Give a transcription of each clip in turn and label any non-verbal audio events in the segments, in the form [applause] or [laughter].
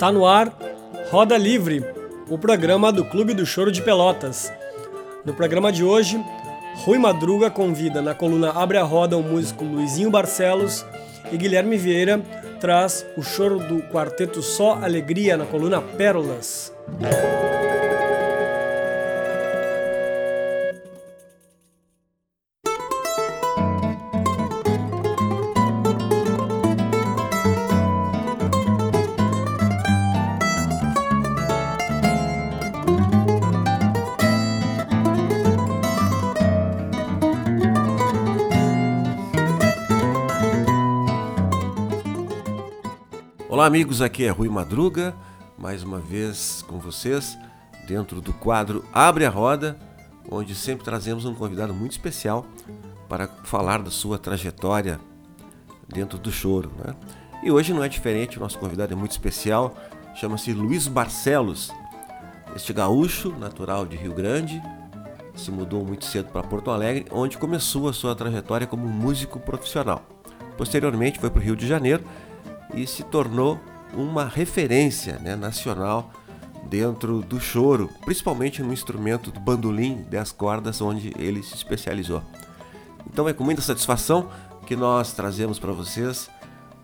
Está no ar Roda Livre, o programa do Clube do Choro de Pelotas. No programa de hoje, Rui Madruga convida na coluna Abre a Roda o músico Luizinho Barcelos e Guilherme Vieira traz o choro do quarteto Só Alegria na coluna Pérolas. Amigos, aqui é Rui Madruga, mais uma vez com vocês, dentro do quadro Abre a Roda, onde sempre trazemos um convidado muito especial para falar da sua trajetória dentro do choro. Né? E hoje não é diferente, o nosso convidado é muito especial, chama-se Luiz Barcelos. Este gaúcho, natural de Rio Grande, se mudou muito cedo para Porto Alegre, onde começou a sua trajetória como músico profissional. Posteriormente foi para o Rio de Janeiro e se tornou uma referência né, nacional dentro do choro, principalmente no instrumento do bandolim 10 cordas, onde ele se especializou. Então é com muita satisfação que nós trazemos para vocês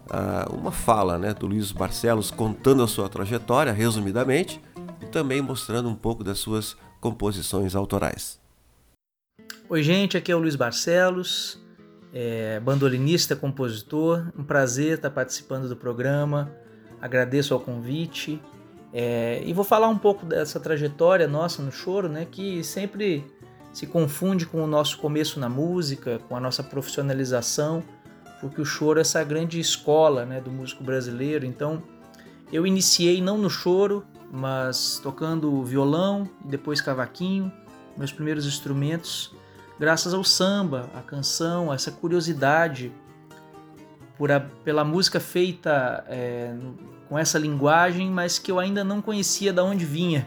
uh, uma fala né, do Luiz Barcelos contando a sua trajetória, resumidamente, e também mostrando um pouco das suas composições autorais. Oi, gente, aqui é o Luiz Barcelos é, bandolinista, compositor. Um prazer estar participando do programa. Agradeço ao convite. É, e vou falar um pouco dessa trajetória nossa no choro, né, que sempre se confunde com o nosso começo na música, com a nossa profissionalização, porque o choro é essa grande escola né, do músico brasileiro. Então, eu iniciei não no choro, mas tocando violão e depois cavaquinho, meus primeiros instrumentos graças ao samba, a canção, essa curiosidade por a, pela música feita é, com essa linguagem, mas que eu ainda não conhecia de onde vinha.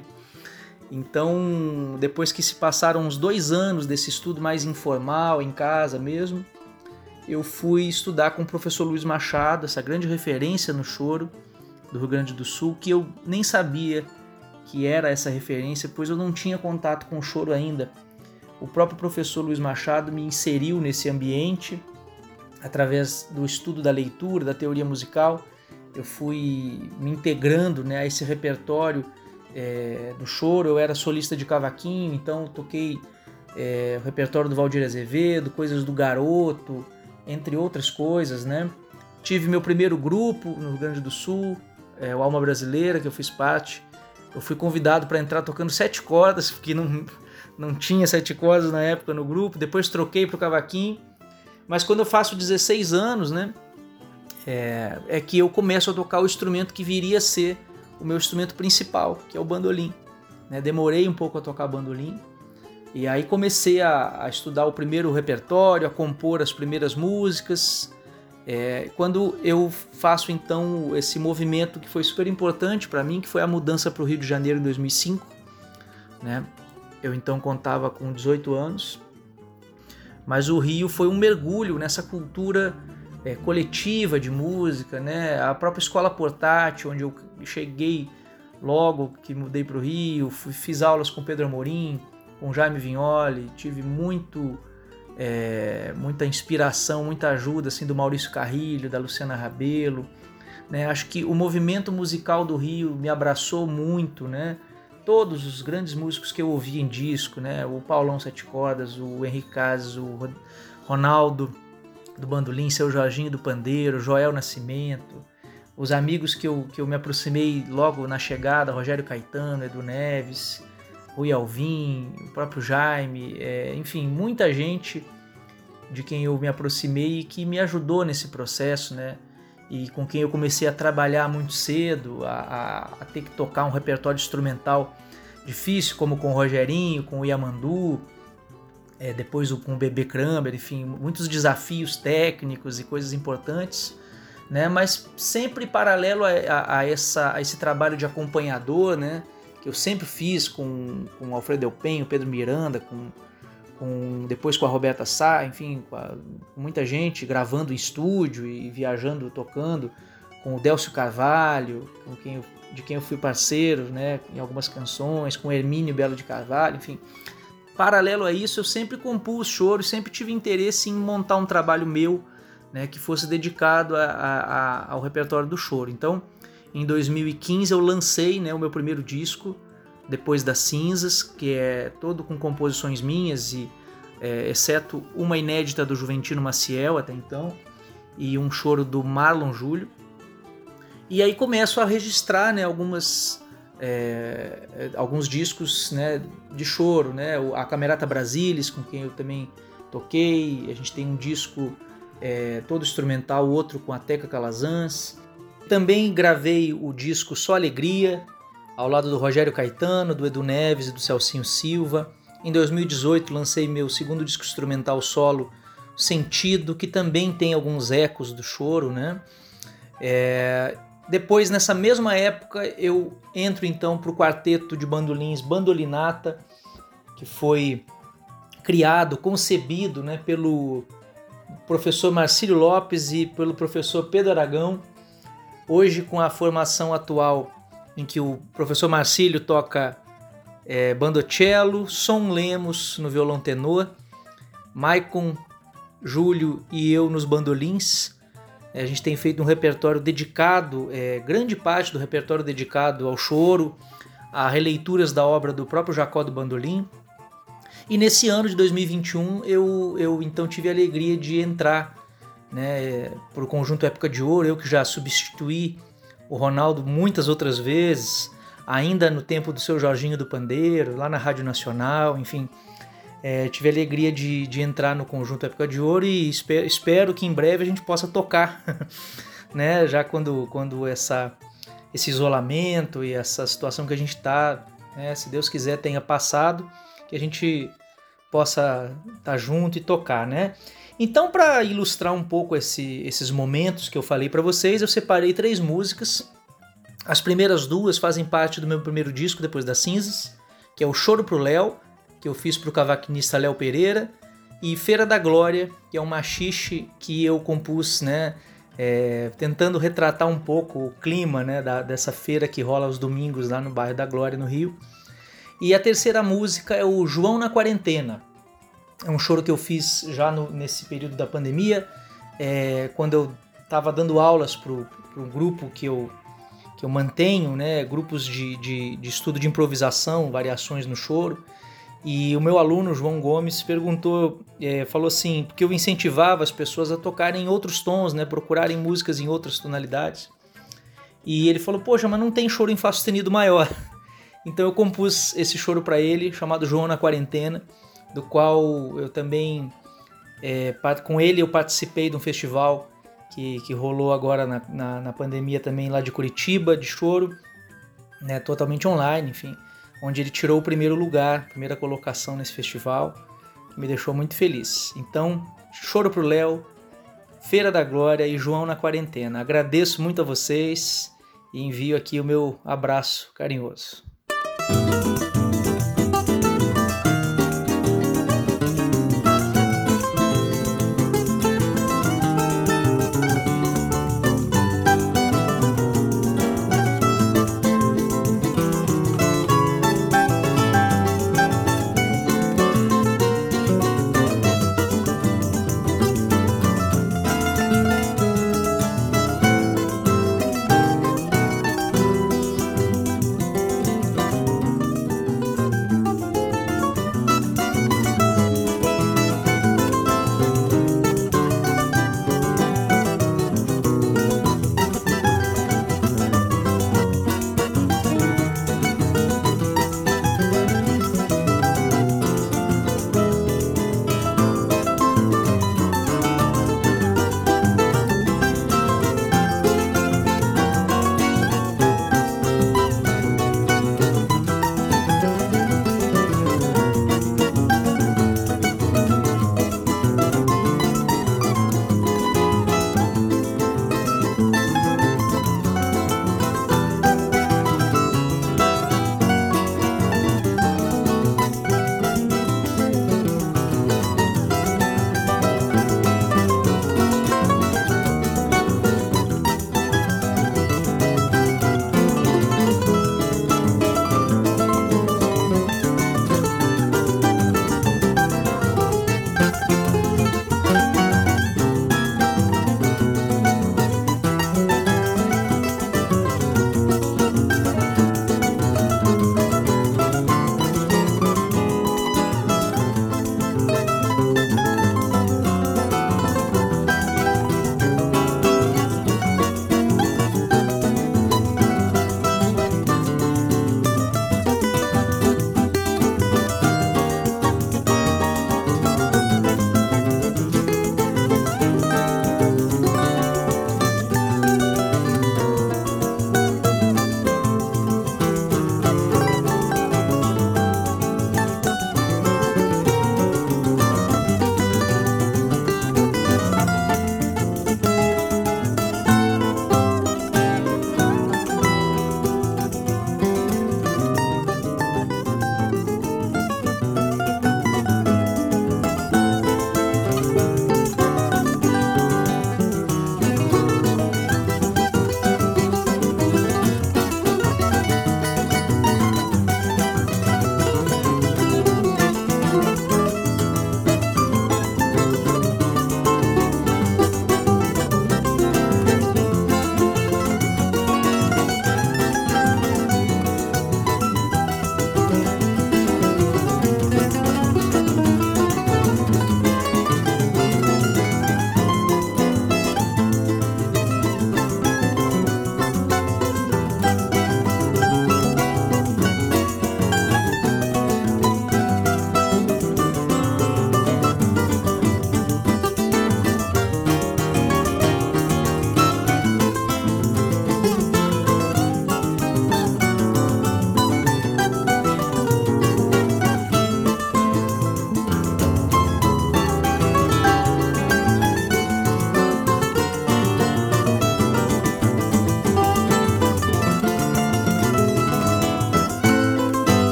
Então, depois que se passaram uns dois anos desse estudo mais informal, em casa mesmo, eu fui estudar com o professor Luiz Machado, essa grande referência no choro do Rio Grande do Sul, que eu nem sabia que era essa referência, pois eu não tinha contato com o choro ainda. O próprio professor Luiz Machado me inseriu nesse ambiente através do estudo da leitura, da teoria musical. Eu fui me integrando né, a esse repertório é, do choro. Eu era solista de cavaquinho, então toquei é, o repertório do Valdir Azevedo, coisas do Garoto, entre outras coisas, né? Tive meu primeiro grupo no Rio Grande do Sul, é, o Alma Brasileira, que eu fiz parte. Eu fui convidado para entrar tocando sete cordas, porque não, não tinha sete cordas na época no grupo, depois troquei para o cavaquinho. Mas quando eu faço 16 anos, né, é, é, que eu começo a tocar o instrumento que viria a ser o meu instrumento principal, que é o bandolim. Né, demorei um pouco a tocar bandolim, e aí comecei a, a estudar o primeiro repertório, a compor as primeiras músicas. É, quando eu faço então esse movimento que foi super importante para mim, que foi a mudança para o Rio de Janeiro em 2005, né? Eu então contava com 18 anos, mas o Rio foi um mergulho nessa cultura é, coletiva de música, né? A própria escola portátil, onde eu cheguei logo que mudei para o Rio, fui, fiz aulas com Pedro Amorim, com Jaime Vignoli, tive muito é, muita inspiração, muita ajuda assim do Maurício Carrilho, da Luciana Rabelo, né? Acho que o movimento musical do Rio me abraçou muito, né? Todos os grandes músicos que eu ouvi em disco, né? O Paulão Sete Cordas, o Henrique Casas, o Ronaldo do bandolim, seu Jorginho do pandeiro, Joel Nascimento, os amigos que eu, que eu me aproximei logo na chegada, Rogério Caetano, Edu Neves, Rui Alvim, o próprio Jaime, é, enfim, muita gente de quem eu me aproximei e que me ajudou nesse processo, né? E com quem eu comecei a trabalhar muito cedo, a, a, a, ter que tocar um repertório instrumental difícil, como com o Rogerinho, com o Yamandu, é, depois com o Bebê Kramer, enfim, muitos desafios técnicos e coisas importantes, né? mas sempre paralelo a, a, essa, a esse trabalho de acompanhador, né? que eu sempre fiz com, com o Alfredo Elpenho, Pedro Miranda, com com, depois com a Roberta Sá, enfim, com, a, muita gente gravando em estúdio e viajando, tocando, com o Délcio Carvalho, com quem eu de quem eu fui parceiro, né, em algumas canções, com Hermínio Belo de Carvalho, enfim. Paralelo a isso, eu sempre compus choro, sempre tive interesse em montar um trabalho meu, né, que fosse dedicado a, a, ao repertório do choro. Então, em 2015 eu lancei, né, o meu primeiro disco, depois das cinzas, que é todo com composições minhas e é, exceto uma inédita do Juventino Maciel até então e um choro do Marlon Júlio. E aí começo a registrar né, algumas, é, alguns discos né, de choro, né? A Camerata Brasilis, com quem eu também toquei. A gente tem um disco é, todo instrumental, outro com a Teca Calazans. Também gravei o disco Só Alegria, ao lado do Rogério Caetano, do Edu Neves e do Celcinho Silva. Em 2018 lancei meu segundo disco instrumental solo, Sentido, que também tem alguns ecos do choro, né? É, depois, nessa mesma época, eu entro então para o quarteto de bandolins Bandolinata, que foi criado, concebido né, pelo professor Marcílio Lopes e pelo professor Pedro Aragão. Hoje, com a formação atual, em que o professor Marcílio toca é, bandocello, Som Lemos no violão tenor, Maicon, Júlio e eu nos bandolins, é, a gente tem feito um repertório dedicado, é, grande parte do repertório dedicado ao choro, a releituras da obra do próprio Jacó do Bandolim. E nesse ano de 2021 eu, eu então tive a alegria de entrar né, para o conjunto Época de Ouro, eu que já substituí o Ronaldo muitas outras vezes, ainda no tempo do seu Jorginho do Pandeiro, lá na Rádio Nacional, enfim. É, tive a alegria de, de entrar no conjunto Época de Ouro e espero, espero que em breve a gente possa tocar, [laughs] né? Já quando, quando essa, esse isolamento e essa situação que a gente está, né? se Deus quiser, tenha passado, que a gente possa estar tá junto e tocar, né? Então, para ilustrar um pouco esse, esses momentos que eu falei para vocês, eu separei três músicas. As primeiras duas fazem parte do meu primeiro disco, depois das cinzas, que é o Choro pro Léo, que eu fiz para o cavaquinista Léo Pereira, e Feira da Glória, que é um machixe que eu compus, né, é, tentando retratar um pouco o clima né, da, dessa feira que rola aos domingos lá no bairro da Glória, no Rio. E a terceira música é o João na Quarentena. É um choro que eu fiz já no, nesse período da pandemia, é, quando eu estava dando aulas para um grupo que eu, que eu mantenho, né, grupos de, de, de estudo de improvisação, variações no choro. E o meu aluno, João Gomes, perguntou, é, falou assim, porque eu incentivava as pessoas a tocarem em outros tons, né, procurarem músicas em outras tonalidades. E ele falou, poxa, mas não tem choro em Fá sustenido maior. [laughs] Então eu compus esse choro para ele, chamado João na Quarentena, do qual eu também, é, com ele eu participei de um festival que, que rolou agora na, na, na pandemia também lá de Curitiba, de choro, né, totalmente online, enfim onde ele tirou o primeiro lugar, primeira colocação nesse festival, que me deixou muito feliz. Então, choro pro Léo, Feira da Glória e João na quarentena. Agradeço muito a vocês e envio aqui o meu abraço carinhoso.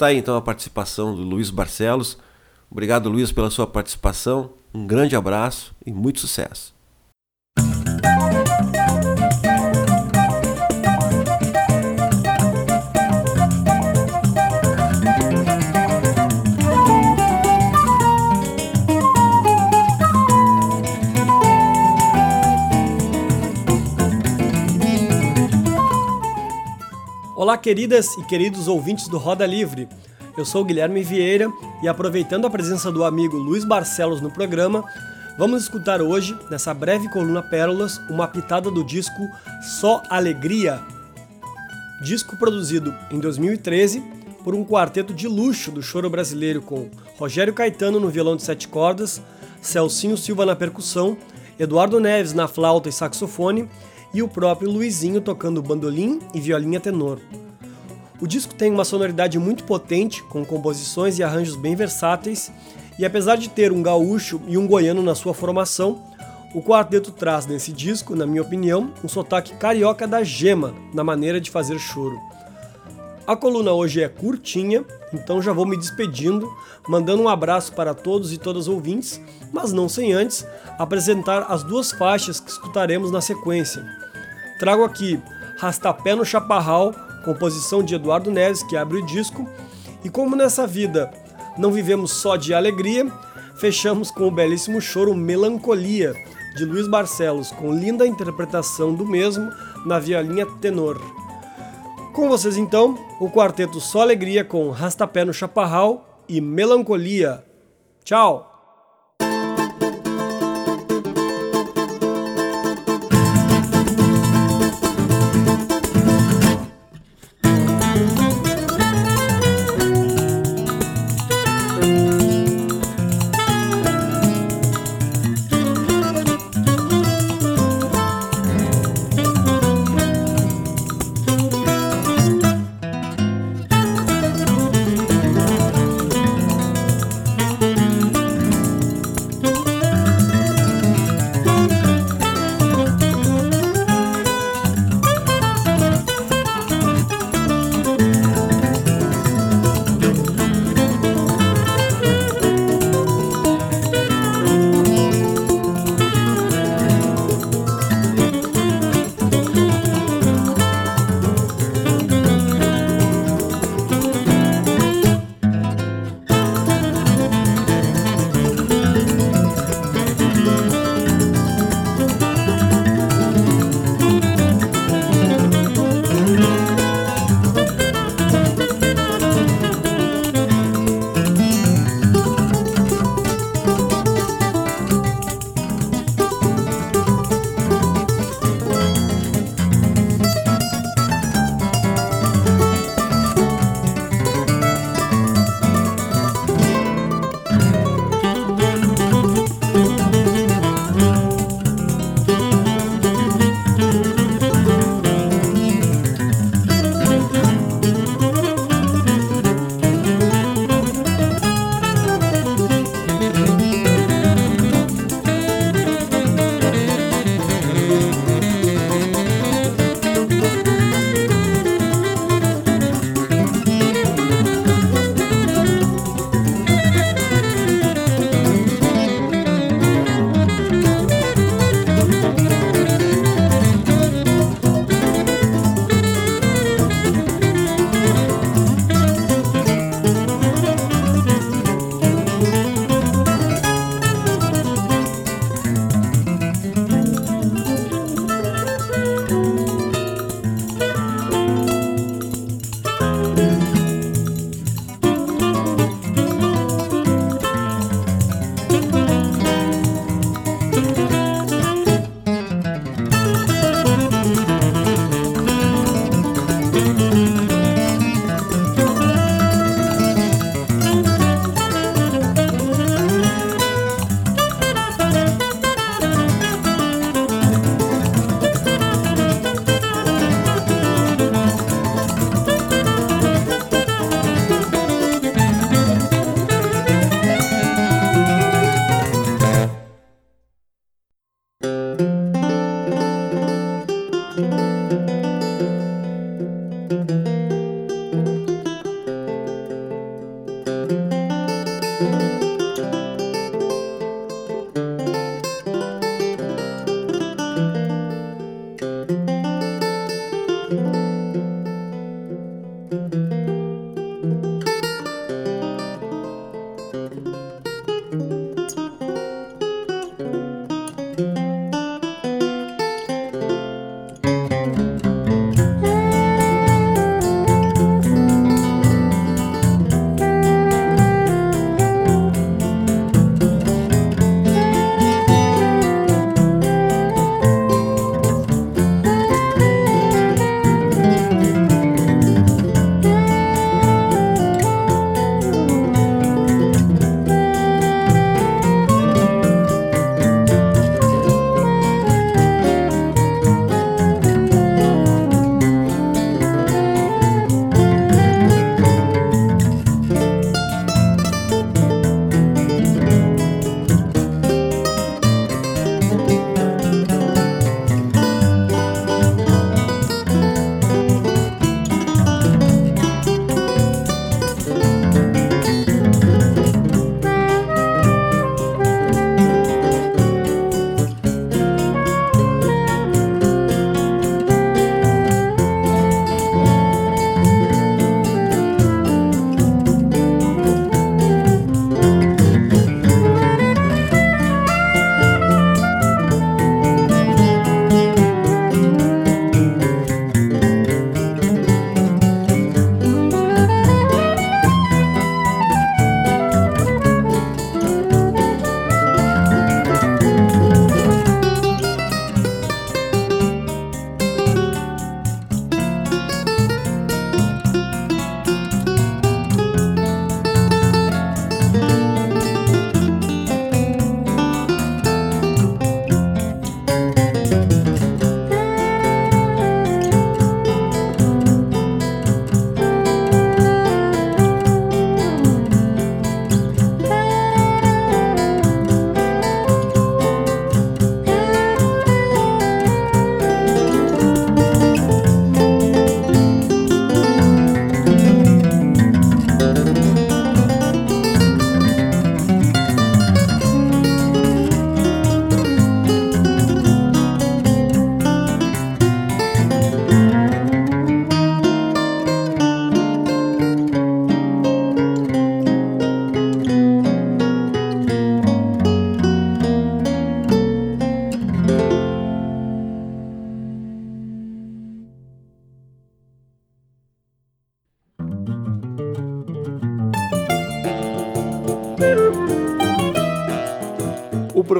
Está aí então a participação do Luiz Barcelos. Obrigado, Luiz, pela sua participação. Um grande abraço e muito sucesso. Olá, queridas e queridos ouvintes do Roda Livre. Eu sou Guilherme Vieira e, aproveitando a presença do amigo Luiz Barcelos no programa, vamos escutar hoje, nessa breve coluna Pérolas, uma pitada do disco Só Alegria. Disco produzido em 2013 por um quarteto de luxo do choro brasileiro com Rogério Caetano no violão de sete cordas, Celcinho Silva na percussão, Eduardo Neves na flauta e saxofone e o próprio Luizinho tocando bandolim e violinha tenor. O disco tem uma sonoridade muito potente, com composições e arranjos bem versáteis, e apesar de ter um gaúcho e um goiano na sua formação, o quarteto traz nesse disco, na minha opinião, um sotaque carioca da gema na maneira de fazer choro. A coluna hoje é curtinha, então já vou me despedindo, mandando um abraço para todos e todas ouvintes, mas não sem antes apresentar as duas faixas que escutaremos na sequência. Trago aqui Rastapé no Chaparral, composição de Eduardo Neves, que abre o disco, e como nessa vida não vivemos só de alegria, fechamos com o belíssimo choro Melancolia, de Luiz Barcelos, com linda interpretação do mesmo na violinha tenor. Com vocês então, o quarteto Só Alegria com Rastapé no Chaparral e Melancolia. Tchau!